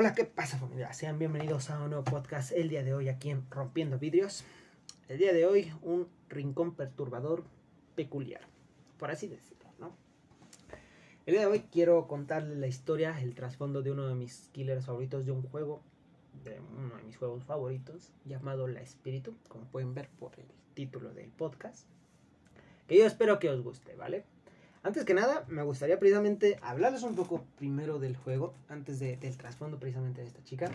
Hola, ¿qué pasa familia? Sean bienvenidos a un nuevo podcast el día de hoy aquí en Rompiendo Vidrios. El día de hoy un rincón perturbador peculiar, por así decirlo, ¿no? El día de hoy quiero contarles la historia, el trasfondo de uno de mis killers favoritos de un juego, de uno de mis juegos favoritos, llamado La Espíritu, como pueden ver por el título del podcast, que yo espero que os guste, ¿vale? Antes que nada, me gustaría precisamente hablarles un poco primero del juego, antes de, del trasfondo precisamente de esta chica.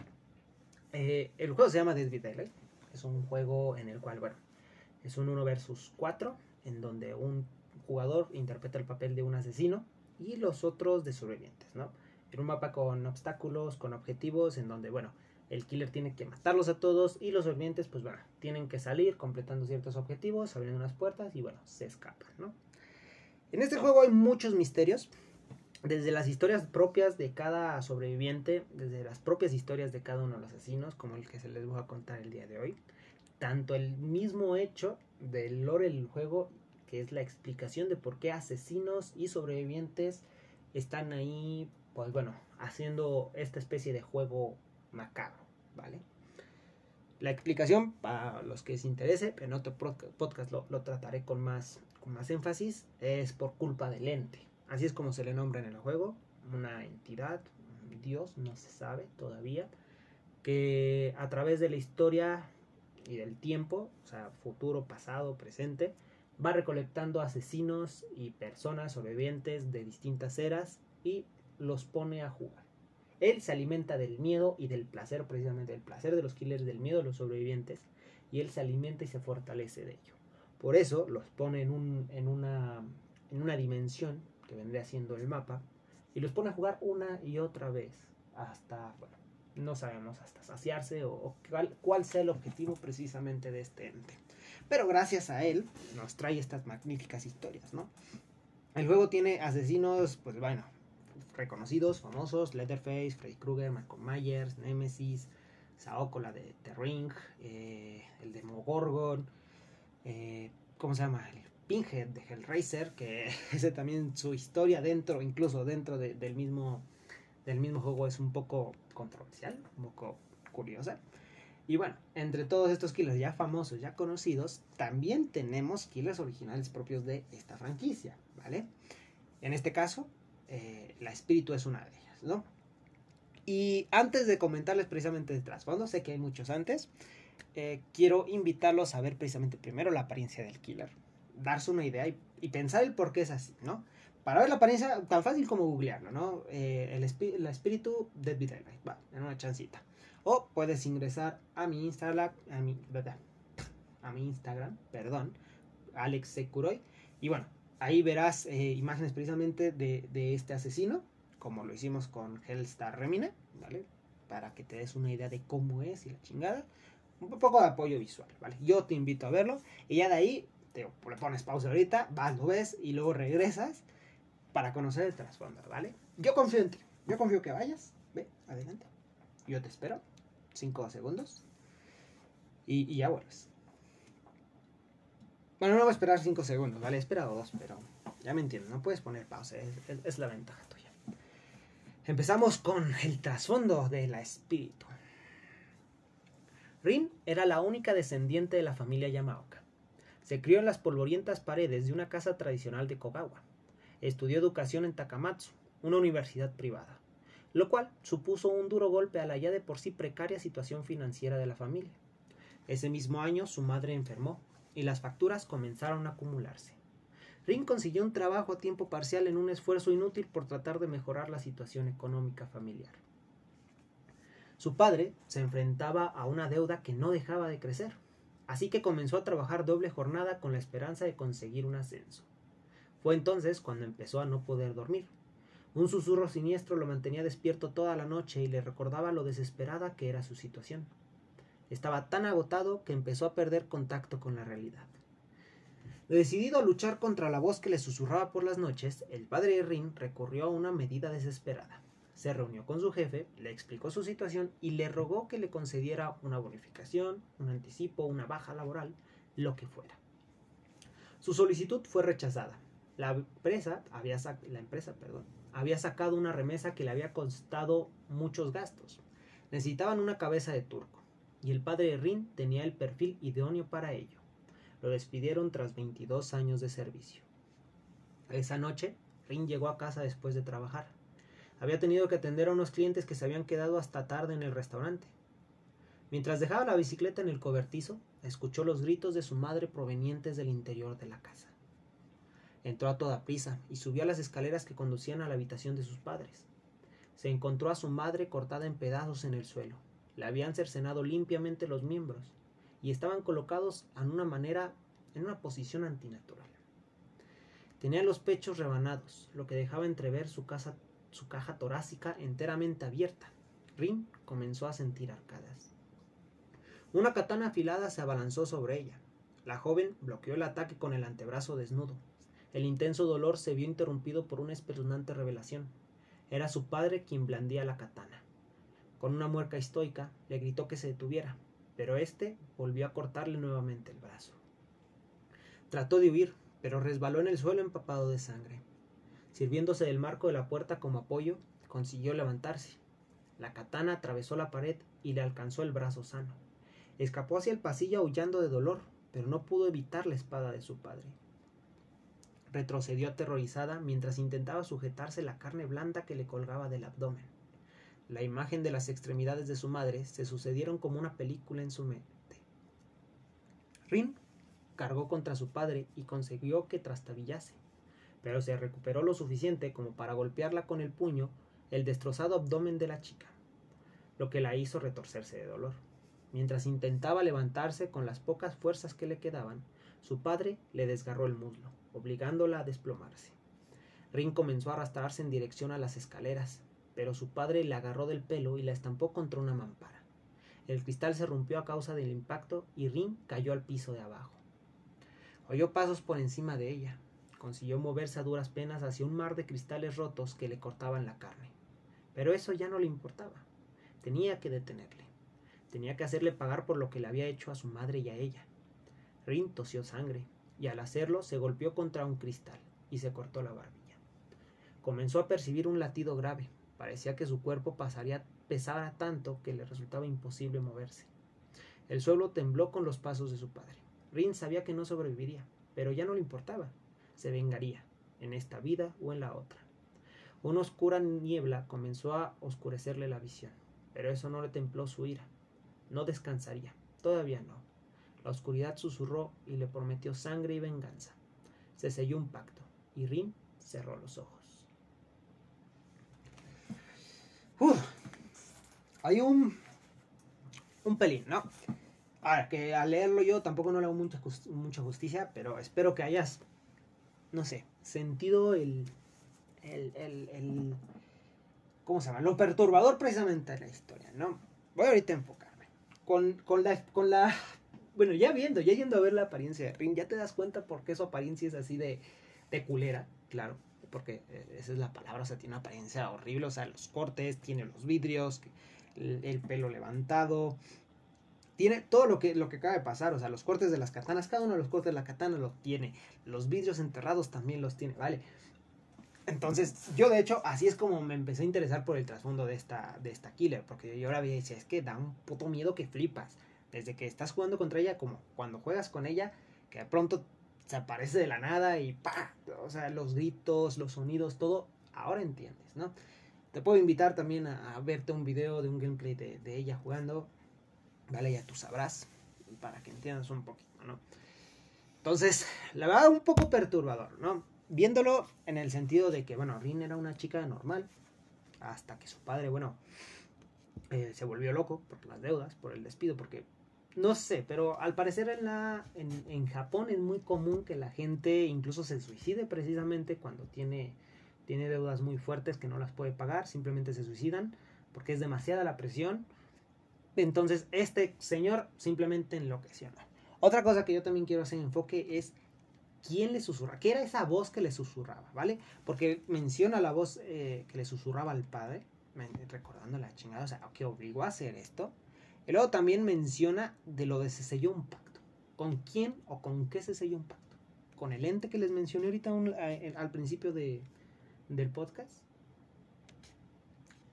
Eh, el juego se llama Dead by Daylight. Es un juego en el cual, bueno, es un 1 versus 4, en donde un jugador interpreta el papel de un asesino y los otros de sobrevivientes, ¿no? En un mapa con obstáculos, con objetivos, en donde, bueno, el killer tiene que matarlos a todos y los sobrevivientes, pues bueno, tienen que salir completando ciertos objetivos, abriendo unas puertas y bueno, se escapan, ¿no? En este juego hay muchos misterios, desde las historias propias de cada sobreviviente, desde las propias historias de cada uno de los asesinos, como el que se les voy a contar el día de hoy, tanto el mismo hecho del lore del juego, que es la explicación de por qué asesinos y sobrevivientes están ahí, pues bueno, haciendo esta especie de juego macabro, ¿vale? La explicación, para los que les interese, en otro podcast lo, lo trataré con más con más énfasis, es por culpa del ente. Así es como se le nombra en el juego, una entidad, dios, no se sabe todavía, que a través de la historia y del tiempo, o sea, futuro, pasado, presente, va recolectando asesinos y personas sobrevivientes de distintas eras y los pone a jugar. Él se alimenta del miedo y del placer, precisamente del placer de los killers, del miedo de los sobrevivientes, y él se alimenta y se fortalece de ello. Por eso los pone en, un, en, una, en una dimensión que vendría siendo el mapa y los pone a jugar una y otra vez hasta, bueno, no sabemos, hasta saciarse o, cuál, cuál, sea el objetivo precisamente de este ente. Pero gracias a él nos trae estas magníficas historias, ¿no? El juego tiene asesinos, pues bueno, reconocidos, famosos, Leatherface, Freddy Krueger, Michael Myers, Nemesis, Saoko, la de The Ring, eh, el de Mogorgon, eh, ¿cómo se llama? El Pinhead de Hellraiser, que ese también su historia dentro, incluso dentro del, mismo, del mismo juego es un poco controversial, un poco curiosa. Y bueno, entre todos estos killers ya famosos, ya conocidos, también tenemos killers originales propios de esta franquicia, ¿vale? En este caso, eh, la espíritu es una de ellas, ¿no? Y antes de comentarles precisamente de trasfondo, sé que hay muchos antes, eh, quiero invitarlos a ver precisamente primero la apariencia del killer, darse una idea y, pensar el por qué es así, ¿no? Para ver la apariencia, tan fácil como googlearlo, ¿no? Eh, el, espíritu Dead by Daylight, va, en una chancita. O puedes ingresar a mi Instagram, a mi, a mi Instagram, perdón, Alex Sekuroy, y bueno, ahí verás eh, imágenes precisamente de, de, este asesino, como lo hicimos con Hellstar Remina, ¿vale? Para que te des una idea de cómo es y la chingada un poco de apoyo visual, ¿vale? Yo te invito a verlo y ya de ahí te pones pausa ahorita, vas, lo ves y luego regresas para conocer el trasfondo, ¿vale? Yo confío en ti, yo confío que vayas, ve, adelante. Yo te espero, cinco segundos y, ya vuelves. Bueno, no voy a esperar cinco segundos, ¿vale? He esperado dos, pero ya me entiendo, no puedes poner pausa, es la ventaja tuya. Empezamos con el trasfondo de la espíritu. Rin era la única descendiente de la familia Yamaoka. Se crió en las polvorientas paredes de una casa tradicional de Kogawa. Estudió educación en Takamatsu, una universidad privada, lo cual supuso un duro golpe a la ya de por sí precaria situación financiera de la familia. Ese mismo año su madre enfermó y las facturas comenzaron a acumularse. Rin consiguió un trabajo a tiempo parcial en un esfuerzo inútil por tratar de mejorar la situación económica familiar. Su padre se enfrentaba a una deuda que no dejaba de crecer, así que comenzó a trabajar doble jornada con la esperanza de conseguir un ascenso. Fue entonces cuando empezó a no poder dormir. Un susurro siniestro lo mantenía despierto toda la noche y le recordaba lo desesperada que era su situación. Estaba tan agotado que empezó a perder contacto con la realidad. Decidido a luchar contra la voz que le susurraba por las noches, el padre Rin recurrió a una medida desesperada se reunió con su jefe, le explicó su situación y le rogó que le concediera una bonificación, un anticipo, una baja laboral, lo que fuera. Su solicitud fue rechazada. La empresa había, sacado una remesa que le había costado muchos gastos. Necesitaban una cabeza de turco, y el padre de Rin tenía el perfil idóneo para ello. Lo despidieron tras 22 años de servicio. Esa noche, Rin llegó a casa después de trabajar. Había tenido que atender a unos clientes que se habían quedado hasta tarde en el restaurante. Mientras dejaba la bicicleta en el cobertizo, escuchó los gritos de su madre provenientes del interior de la casa. Entró a toda prisa y subió a las escaleras que conducían a la habitación de sus padres. Se encontró a su madre cortada en pedazos en el suelo. Le habían cercenado limpiamente los miembros y estaban colocados en una manera, en una posición antinatural. Tenía los pechos rebanados, lo que dejaba entrever su, casa, su caja torácica enteramente abierta. Rin comenzó a sentir arcadas. Una katana afilada se abalanzó sobre ella. La joven bloqueó el ataque con el antebrazo desnudo. El intenso dolor se vio interrumpido por una espeluznante revelación. Era su padre quien blandía la katana. Con una mueca estoica le gritó que se detuviera, pero éste volvió a cortarle nuevamente el brazo. Trató de huir, pero resbaló en el suelo empapado de sangre. Sirviéndose del marco de la puerta como apoyo, consiguió levantarse. La katana atravesó la pared y le alcanzó el brazo sano. Escapó hacia el pasillo aullando de dolor, pero no pudo evitar la espada de su padre. Retrocedió aterrorizada mientras intentaba sujetarse la carne blanda que le colgaba del abdomen. La imagen de las extremidades de su madre se sucedieron como una película en su mente. Rin cargó contra su padre y consiguió que trastabillase, pero se recuperó lo suficiente como para golpearla con el puño el destrozado abdomen de la chica, lo que la hizo retorcerse de dolor. Mientras intentaba levantarse con las pocas fuerzas que le quedaban, su padre le desgarró el muslo, obligándola a desplomarse. Rin comenzó a arrastrarse en dirección a las escaleras, pero su padre la agarró del pelo y la estampó contra una mampara. El cristal se rompió a causa del impacto y Rin cayó al piso de abajo. Oyó pasos por encima de ella. Consiguió moverse a duras penas hacia un mar de cristales rotos que le cortaban la carne. Pero eso ya no le importaba. Tenía que detenerle. Tenía que hacerle pagar por lo que le había hecho a su madre y a ella. Rin tosió sangre, y al hacerlo se golpeó contra un cristal y se cortó la barbilla. Comenzó a percibir un latido grave. Parecía que su cuerpo pasaría pesara tanto que le resultaba imposible moverse. El suelo tembló con los pasos de su padre. Rin sabía que no sobreviviría, pero ya no le importaba. Se vengaría, en esta vida o en la otra. Una oscura niebla comenzó a oscurecerle la visión, pero eso no le templó su ira. No descansaría, todavía no. La oscuridad susurró y le prometió sangre y venganza. Se selló un pacto, y Rin cerró los ojos. Uf, hay un, un pelín, ¿no? Ahora, que al leerlo yo tampoco no le hago mucha, mucha justicia, pero espero que hayas, no sé, sentido el, el, el, el, ¿cómo se llama? Lo perturbador precisamente de la historia, ¿no? Voy ahorita a enfocarme. Con, con, la, con la, bueno, ya viendo, ya yendo a ver la apariencia de Rin, ya te das cuenta por qué su apariencia es así de, de culera, claro, porque eh, esa es la palabra, o sea, tiene una apariencia horrible, o sea, los cortes, tiene los vidrios, el, el pelo levantado, tiene todo lo que, lo que acaba de pasar, o sea, los cortes de las katanas, cada uno de los cortes de la katana lo tiene, los vidrios enterrados también los tiene, ¿vale? Entonces, yo de hecho, así es como me empecé a interesar por el trasfondo de esta, de esta killer, porque yo ahora decía, es que da un puto miedo que flipas, desde que estás jugando contra ella, como cuando juegas con ella, que de pronto se aparece de la nada y pa, o sea, los gritos, los sonidos, todo, ahora entiendes, ¿no? Te puedo invitar también a, a verte un video de un gameplay de, de ella jugando, ¿vale? Ya tú sabrás, para que entiendas un poquito, ¿no? Entonces, la verdad, un poco perturbador, ¿no? Viéndolo en el sentido de que, bueno, Rin era una chica normal, hasta que su padre, bueno, eh, se volvió loco por las deudas, por el despido, porque no sé, pero al parecer en, la, en, en, Japón es muy común que la gente incluso se suicide precisamente cuando tiene, tiene deudas muy fuertes que no las puede pagar, simplemente se suicidan porque es demasiada la presión entonces, este señor simplemente enloqueció. Otra cosa que yo también quiero hacer enfoque es quién le susurra. ¿Qué era esa voz que le susurraba? ¿Vale? Porque menciona la voz eh, que le susurraba al padre, recordando la chingada, o sea, que obligó a hacer esto. Y luego también menciona de lo de se selló un pacto. ¿Con quién o con qué se selló un pacto? ¿Con el ente que les mencioné ahorita al principio de, del podcast?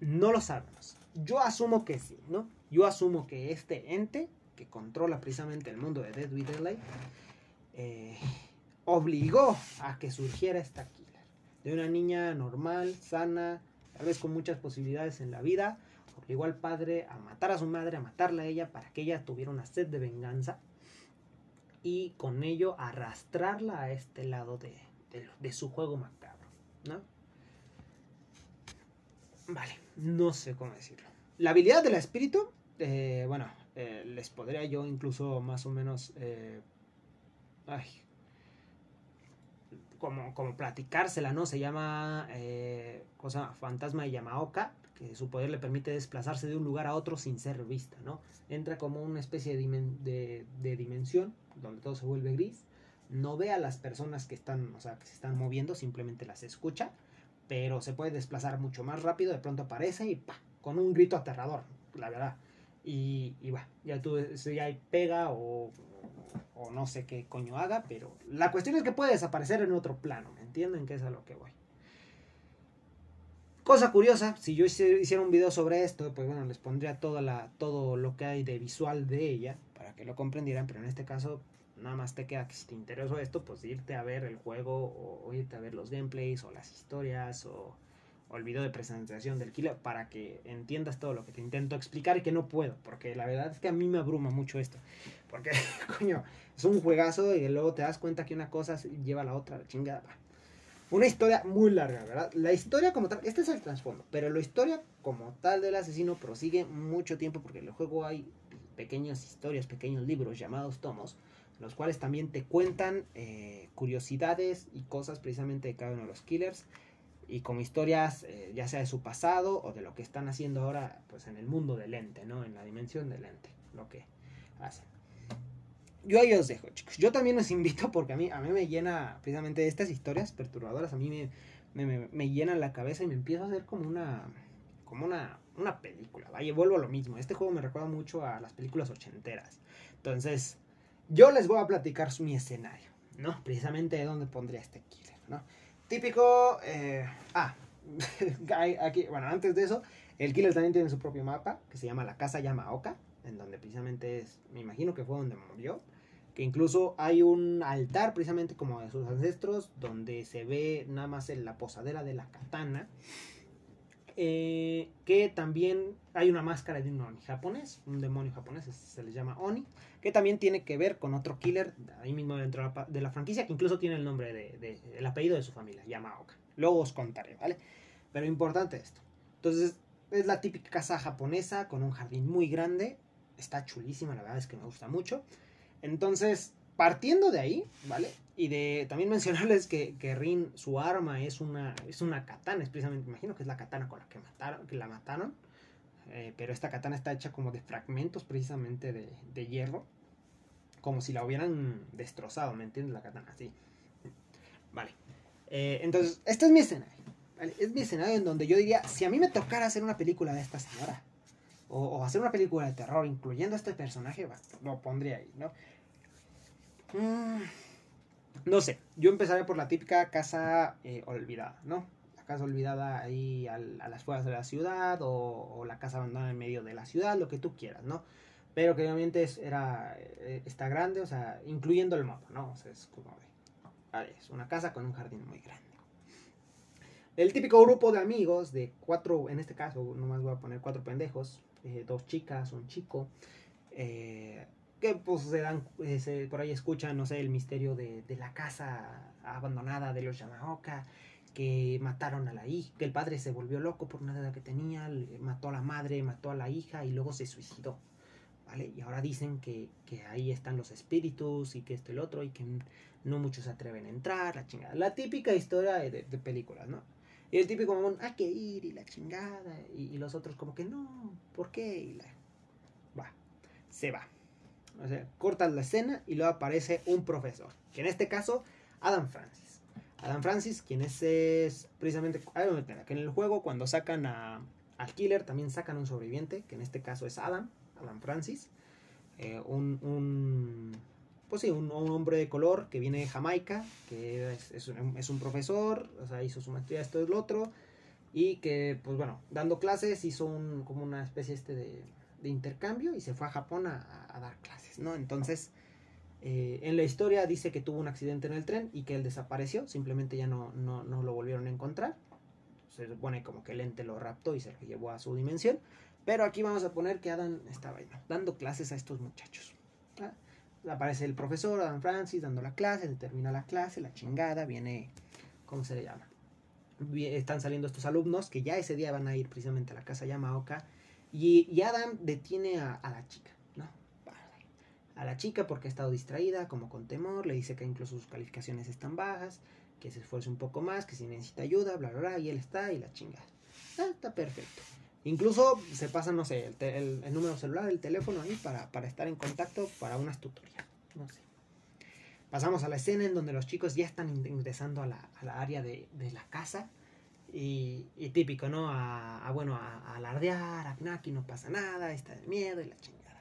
No lo sabemos. yo asumo que sí, ¿no? Yo asumo que este ente que controla precisamente el mundo de Dead with eh, obligó a que surgiera esta killer. De una niña normal, sana, tal vez con muchas posibilidades en la vida, obligó al padre a matar a su madre, a matarla a ella para que ella tuviera una sed de venganza y con ello arrastrarla a este lado de, de su juego macabro, ¿no? Vale, no sé cómo decirlo. La habilidad del espíritu, eh, bueno, eh, les podría yo incluso más o menos... Eh, ay, como, platicársela, ¿no? Se llama cosa fantasma de Yamaoka, que su poder le permite desplazarse de un lugar a otro sin ser vista, ¿no? Entra como una especie de, de, dimensión donde todo se vuelve gris, no ve a las personas que están, o sea, que se están moviendo, simplemente las escucha pero se puede desplazar mucho más rápido, de pronto aparece y ¡pa! con un grito aterrador, la verdad. Y, y va, ya tú si hay pega o, o, no sé qué coño haga, pero la cuestión es que puede desaparecer en otro plano, ¿me entienden? Que es a lo que voy. Cosa curiosa, si yo hiciera un video sobre esto, pues bueno, les pondría toda la, todo lo que hay de visual de ella, para que lo comprendieran, pero en este caso nada más te queda que si te interesó esto, pues irte a ver el juego o, irte a ver los gameplays o las historias o, video de presentación del killer para que entiendas todo lo que te intento explicar y que no puedo, porque la verdad es que a mí me abruma mucho esto, porque coño, es un juegazo y luego te das cuenta que una cosa lleva a la otra, la chingada. Una historia muy larga, ¿verdad? La historia como tal, este es el trasfondo, pero la historia como tal del asesino prosigue mucho tiempo porque en el juego hay pequeñas historias, pequeños libros llamados tomos, los cuales también te cuentan eh, curiosidades y cosas precisamente de cada uno de los killers y con historias eh, ya sea de su pasado o de lo que están haciendo ahora pues en el mundo del ente, ¿no? En la dimensión del ente, lo que hacen. Yo ahí os dejo, chicos. Yo también os invito porque a mí, a mí me llena precisamente estas historias perturbadoras, a mí me, me, me, llenan la cabeza y me empiezo a hacer como una como una, una película. Vaya, vuelvo a lo mismo. Este juego me recuerda mucho a las películas ochenteras. Entonces, yo les voy a platicar mi escenario, ¿no? Precisamente de dónde pondría este killer, ¿no? Típico, eh, ah, aquí, bueno, antes de eso, el killer también tiene su propio mapa, que se llama la Casa Yamaoka, en donde precisamente es, me imagino que fue donde murió, que incluso hay un altar precisamente como de sus ancestros, donde se ve nada más en la posadera de la katana, eh, que también hay una máscara de un Oni japonés, un demonio japonés, se le llama Oni, que también tiene que ver con otro killer ahí mismo dentro de la franquicia, que incluso tiene el nombre de, el apellido de su familia, Yamaoka. Luego os contaré, ¿vale? Pero importante esto. Entonces, es la típica casa japonesa con un jardín muy grande, está chulísima, la verdad es que me gusta mucho. Entonces, partiendo de ahí, ¿vale? Y de también mencionarles que, que Rin, su arma es una, es una katana, es precisamente, imagino que es la katana con la que mataron, que la mataron. Eh, pero esta katana está hecha como de fragmentos precisamente de, de, hierro. Como si la hubieran destrozado, ¿me entiendes? La katana, sí. Vale. Eh, entonces, este es mi escenario. Es mi escenario en donde yo diría, si a mí me tocara hacer una película de esta señora, o, o hacer una película de terror incluyendo a este personaje, lo pondría ahí, ¿no? Mm, no sé, yo empezaré por la típica casa eh, olvidada, ¿no? La casa olvidada ahí a las fuerzas de la ciudad o, la casa abandonada en medio de la ciudad, lo que tú quieras, ¿no? Pero que obviamente es, era, eh, está grande, o sea, incluyendo el mapa, ¿no? O sea, es como de, es una casa con un jardín muy grande. El típico grupo de amigos de cuatro, en este caso, nomás voy a poner cuatro pendejos, eh, dos chicas, un chico, eh, que pues se dan, eh, por ahí escuchan, no sé, el misterio de, de, la casa abandonada de los Yamaoka, que mataron a la hija, que el padre se volvió loco por una deuda que tenía, mató a la madre, mató a la hija y luego se suicidó. ¿Vale? Y ahora dicen que, que ahí están los espíritus y que esto y el otro y que no muchos se atreven a entrar, la chingada. La típica historia de, de películas, ¿no? Y el típico mamón, hay que ir y la chingada. Y, y, los otros como que no, ¿por qué? Y la... Va, se va. O sea, cortas la escena y luego aparece un profesor. Que en este caso, Adam Francis. Adam Francis, quien es, es precisamente. Que en el juego, cuando sacan a, al killer, también sacan un sobreviviente. Que en este caso es Adam. Adam Francis. Eh, un, un, Pues sí, un, hombre de color que viene de Jamaica. Que es, es, un, es un profesor. O sea, hizo su maestría, esto es lo otro y que, pues bueno, dando clases hizo un, como una especie este de, de intercambio y se fue a Japón a, dar clases, ¿no? Entonces, eh, en la historia dice que tuvo un accidente en el tren y que él desapareció, simplemente ya no, no, lo volvieron a encontrar. Se supone como que el ente lo raptó y se lo llevó a su dimensión. Pero aquí vamos a poner que Adam estaba dando clases a estos muchachos. Aparece el profesor Adam Francis dando la clase, se termina la clase, la chingada, viene, ¿cómo se le llama? Están saliendo estos alumnos que ya ese día van a ir precisamente a la casa Yamaoka y, Adam detiene a, la chica, ¿no? A la chica porque ha estado distraída, como con temor, le dice que incluso sus calificaciones están bajas, que se esfuerce un poco más, que si necesita ayuda, bla, bla, bla, y él está y la chingada. Ah, está perfecto. Incluso se pasa, no sé, el, el, número celular, el teléfono ahí para, estar en contacto para unas tutorías. No sé. Pasamos a la escena en donde los chicos ya están ingresando a la, área de, la casa. Y, típico, ¿no? A, bueno, a, alardear, a aquí no pasa nada, está de miedo y la chingada.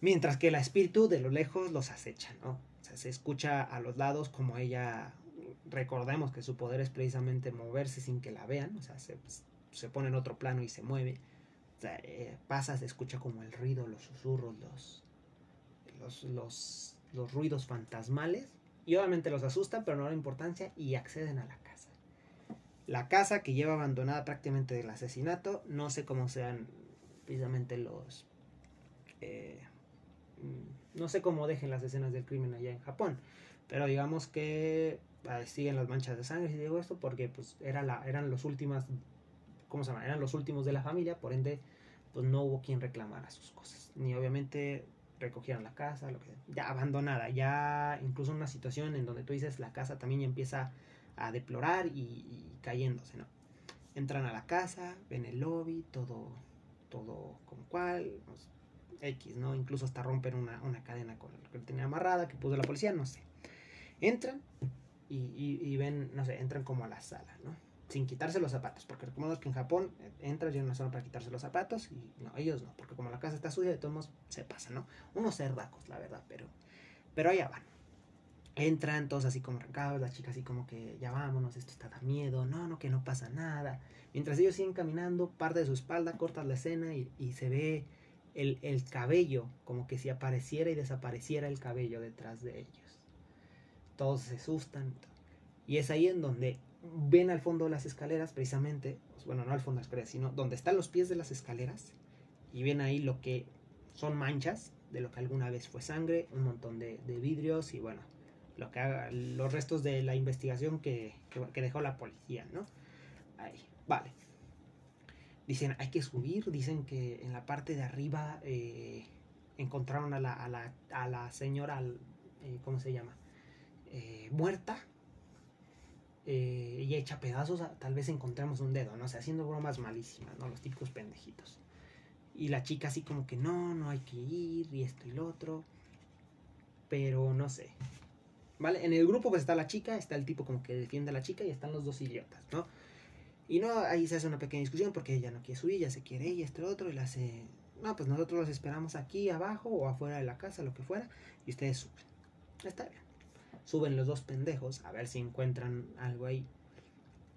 Mientras que el espíritu de lo lejos los acecha, ¿no? O sea, se escucha a los lados como ella, recordemos que su poder es precisamente moverse sin que la vean, o sea, se, se pone en otro plano y se mueve. O sea, eh, pasa, se escucha como el ruido, los susurros, los, los, los, los, ruidos fantasmales. Y obviamente los asustan, pero no da importancia y acceden a la. La casa que lleva abandonada prácticamente del asesinato, no sé cómo sean precisamente los... Eh, no sé cómo dejen las escenas del crimen allá en Japón, pero digamos que eh, siguen las manchas de sangre, si digo esto, porque pues era la, eran los últimas ¿cómo se llama? Eran los últimos de la familia, por ende, pues no hubo quien reclamara sus cosas. Ni obviamente recogieron la casa, lo que ya abandonada, ya incluso en una situación en donde tú dices la casa también empieza a deplorar y, cayéndose, ¿no? Entran a la casa, ven el lobby, todo, todo como cual, pues, X, ¿no? Incluso hasta rompen una, una cadena con el que tenía amarrada, que puso la policía, no sé. Entran y, ven, no sé, entran como a la sala, ¿no? sin quitarse los zapatos, porque recordemos que en Japón eh, entras y hay una zona para quitarse los zapatos y no, ellos no, porque como la casa está sucia, de todos modos se pasa, ¿no? Unos cerdacos, la verdad, pero, pero allá van. Entran todos así como arrancados, la chica así como que ya vámonos, esto está da miedo, no, no, que no pasa nada. Mientras ellos siguen caminando, parte de su espalda, cortas la escena y, y se ve el, el cabello, como que si apareciera y desapareciera el cabello detrás de ellos. Todos se asustan. Y es ahí en donde ven al fondo de las escaleras, precisamente, pues, bueno, no al fondo de las escaleras, sino donde están los pies de las escaleras, y ven ahí lo que son manchas de lo que alguna vez fue sangre, un montón de, de vidrios y bueno, lo que los restos de la investigación que, que, dejó la policía, ¿no? Ahí, vale. Dicen, hay que subir, dicen que en la parte de arriba eh, encontraron a la, a la, a la señora, eh, ¿cómo se llama? Eh, muerta, y echa pedazos, tal vez encontremos un dedo, ¿no? O sea, haciendo bromas malísimas, ¿no? Los típicos pendejitos. Y la chica así como que no, no hay que ir, y esto y lo otro. Pero no sé. ¿Vale? En el grupo pues está la chica, está el tipo como que defiende a la chica y están los dos idiotas, ¿no? Y no, ahí se hace una pequeña discusión porque ella no quiere subir, ya se quiere y lo otro, y la hace... No, pues nosotros los esperamos aquí abajo o afuera de la casa, lo que fuera, y ustedes suben. Está bien suben los dos pendejos a ver si encuentran algo ahí.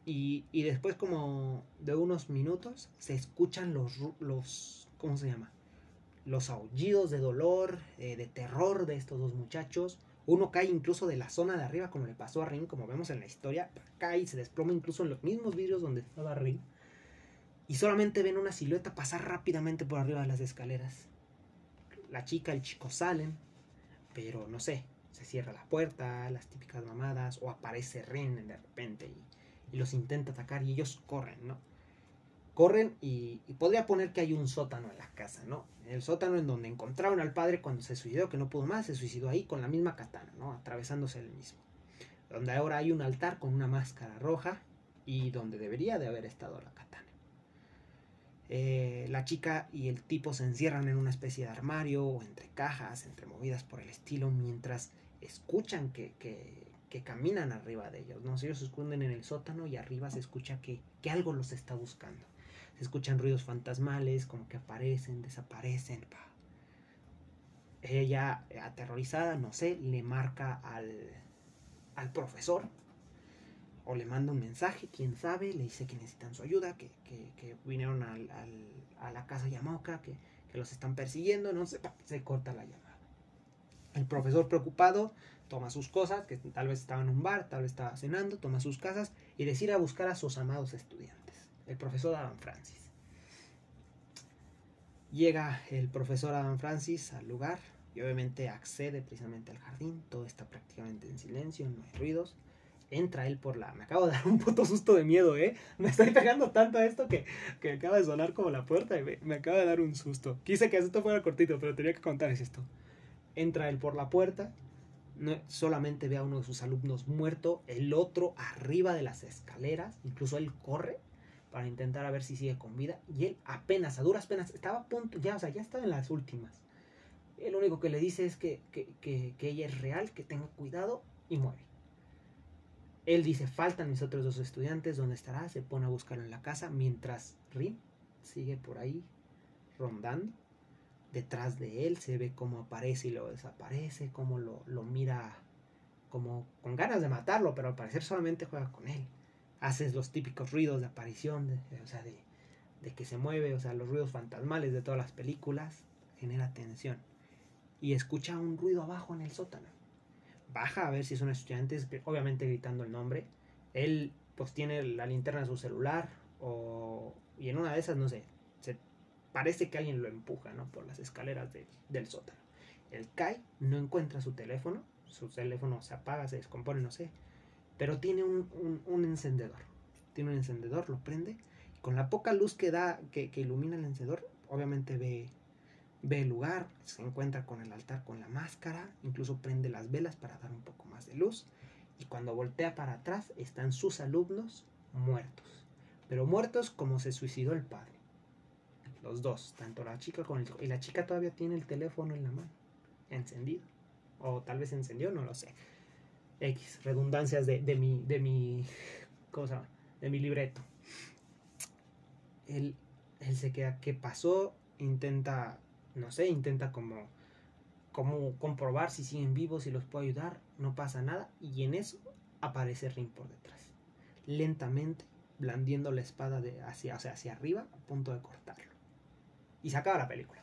Y, y después como de unos minutos se escuchan los, los ¿cómo se llama? Los aullidos de dolor, eh, de terror de estos dos muchachos. Uno cae incluso de la zona de arriba, como le pasó a Ring, como vemos en la historia. Cae y se desploma incluso en los mismos vidrios donde estaba Ring. Y solamente ven una silueta pasar rápidamente por arriba de las escaleras. La chica, el chico salen, pero no sé, se cierra la puerta, las típicas mamadas, o aparece Ren de repente y, y los intenta atacar y ellos corren, ¿no? Corren y, podría poner que hay un sótano en la casa, ¿no? El sótano en donde encontraron al padre cuando se suicidó, que no pudo más, se suicidó ahí con la misma katana, ¿no? Atravesándose el mismo. Donde ahora hay un altar con una máscara roja y donde debería de haber estado la katana. Eh, la chica y el tipo se encierran en una especie de armario o entre cajas, entre movidas por el estilo, mientras escuchan que, que, que caminan arriba de ellos. ¿no? ellos se esconden en el sótano y arriba se escucha que, que algo los está buscando. Escuchan ruidos fantasmales, como que aparecen, desaparecen. Pa. Ella, aterrorizada, no sé, le marca al, al profesor. o le manda un mensaje, quién sabe, le dice que necesitan su ayuda, que, vinieron a la casa Yamoca, que, que los están persiguiendo, no sé, se corta la llamada. El profesor preocupado toma sus cosas, que tal vez estaba en un bar, tal vez estaba cenando, toma sus casas y decide a buscar a sus amados estudiantes. El profesor Adam Francis. Llega el profesor Adam Francis al lugar y obviamente accede precisamente al jardín. Todo está prácticamente en silencio, no hay ruidos. Entra él por la... Me acabo de dar un puto susto de miedo, ¿eh? Me estoy pegando tanto a esto que, que acaba de sonar como la puerta y me, acaba de dar un susto. Quise que esto fuera cortito, pero tenía que contarles esto. Entra él por la puerta, solamente ve a uno de sus alumnos muerto, el otro arriba de las escaleras, incluso él corre para intentar a ver si sigue con vida y él apenas, a duras penas, estaba a punto, ya, o sea, ya estaba en las últimas. El único que le dice es que, que, ella es real, que tenga cuidado y muere. Él dice, faltan mis otros dos estudiantes, ¿dónde estará? Se pone a buscarlo en la casa mientras Rin sigue por ahí rondando detrás de él, se ve cómo aparece y luego desaparece, cómo lo, mira como con ganas de matarlo, pero al parecer solamente juega con él. Haces los típicos ruidos de aparición, de, o sea, de, de, que se mueve, o sea, los ruidos fantasmales de todas las películas, genera tensión. Y escucha un ruido abajo en el sótano. Baja a ver si son estudiantes, obviamente gritando el nombre. Él pues tiene la linterna de su celular o, y en una de esas, no sé, se parece que alguien lo empuja, ¿no? Por las escaleras del sótano. Él cae, no encuentra su teléfono, su teléfono se apaga, se descompone, no sé, pero tiene un, encendedor. Tiene un encendedor, lo prende, y con la poca luz que da, que, ilumina el encendedor, obviamente ve, ve el lugar, se encuentra con el altar con la máscara, incluso prende las velas para dar un poco más de luz, y cuando voltea para atrás están sus alumnos muertos, pero muertos como se suicidó el padre los dos, tanto la chica como el. Y la chica todavía tiene el teléfono en la mano, encendido. O tal vez encendió, no lo sé. X, redundancias de, de mi, de mi, ¿cómo se llama? De mi libreto. Él, él se queda, ¿qué pasó? Intenta, no sé, intenta como, como comprobar si siguen vivos, si los puedo ayudar. No pasa nada. Y en eso aparece Ring por detrás. Lentamente, blandiendo la espada de hacia, o sea, hacia arriba, a punto de cortarlo y se acaba la película.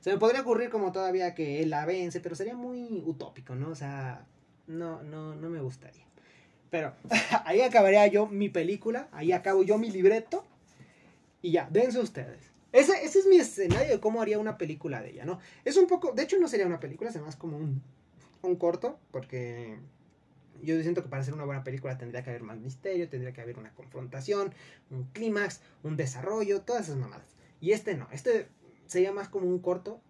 Se me podría ocurrir como todavía que él la vence, pero sería muy utópico, ¿no? O sea, no, no, no me gustaría. Pero ahí acabaría yo mi película, ahí acabo yo mi libreto y ya, dense ustedes. Ese, ese es mi escenario de cómo haría una película de ella, ¿no? Es un poco, de hecho no sería una película, sería más como un, un corto, porque yo siento que para hacer una buena película tendría que haber más misterio, tendría que haber una confrontación, un clímax, un desarrollo, todas esas mamadas. Y este no, este sería más como un corto,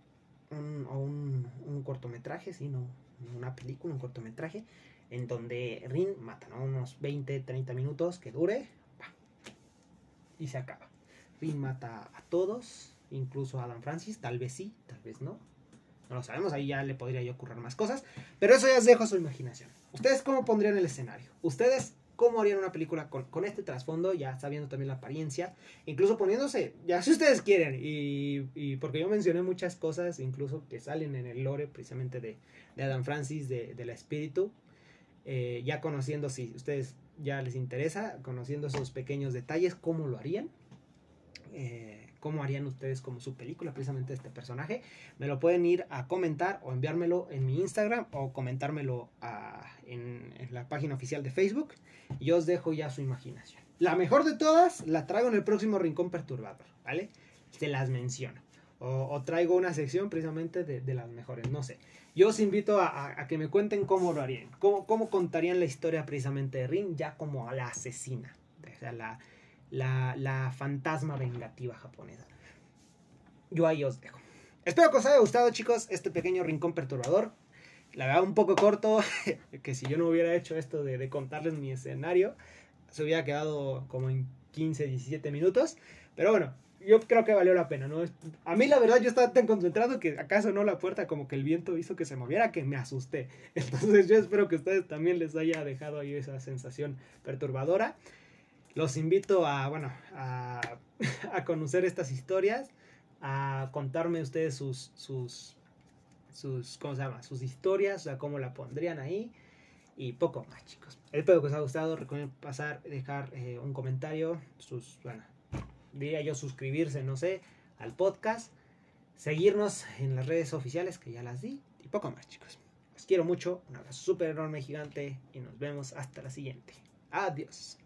un, o un, un, cortometraje, sí, no, una película, un cortometraje, en donde Rin mata, ¿no? Unos 20, 30 minutos que dure, y se acaba. Rin mata a todos, incluso a Adam Francis, tal vez sí, tal vez no. No lo sabemos, ahí ya le podría ocurrir más cosas, pero eso ya os dejo a su imaginación. ¿Ustedes cómo pondrían el escenario? ¿Ustedes cómo harían una película con, este trasfondo, ya sabiendo también la apariencia, incluso poniéndose, ya si ustedes quieren, y, porque yo mencioné muchas cosas, incluso que salen en el lore precisamente de, de Adam Francis, de, de la espíritu, eh, ya conociendo, si ustedes ya les interesa, conociendo esos pequeños detalles, cómo lo harían. Eh, cómo harían ustedes como su película precisamente este personaje, me lo pueden ir a comentar o enviármelo en mi Instagram o comentármelo en, la página oficial de Facebook. Y os dejo ya su imaginación. La mejor de todas la traigo en el próximo Rincón Perturbador, ¿vale? Se las menciono. O, traigo una sección precisamente de, las mejores, no sé. Yo os invito a, que me cuenten cómo lo harían, cómo, cómo contarían la historia precisamente de Rin ya como la asesina, o sea, la, la, fantasma vengativa japonesa. Yo ahí os dejo. Espero que os haya gustado, chicos, este pequeño rincón perturbador. La verdad, un poco corto, que si yo no hubiera hecho esto de, contarles mi escenario, se hubiera quedado como en 15, 17 minutos. Pero bueno, yo creo que valió la pena, ¿no? A mí la verdad yo estaba tan concentrado que acaso no la puerta como que el viento hizo que se moviera que me asusté. Entonces yo espero que ustedes también les haya dejado ahí esa sensación perturbadora los invito a, bueno, a, conocer estas historias, a contarme ustedes sus, sus, sus, ¿cómo se llama? Sus historias, o sea, cómo la pondrían ahí. y poco más, chicos. Espero que os haya gustado. Recuerden pasar, dejar eh, un comentario, sus, bueno, diría yo suscribirse, no sé, al podcast, seguirnos en las redes oficiales que ya las di y poco más, chicos. Los quiero mucho, un abrazo súper enorme, gigante y nos vemos hasta la siguiente. Adiós.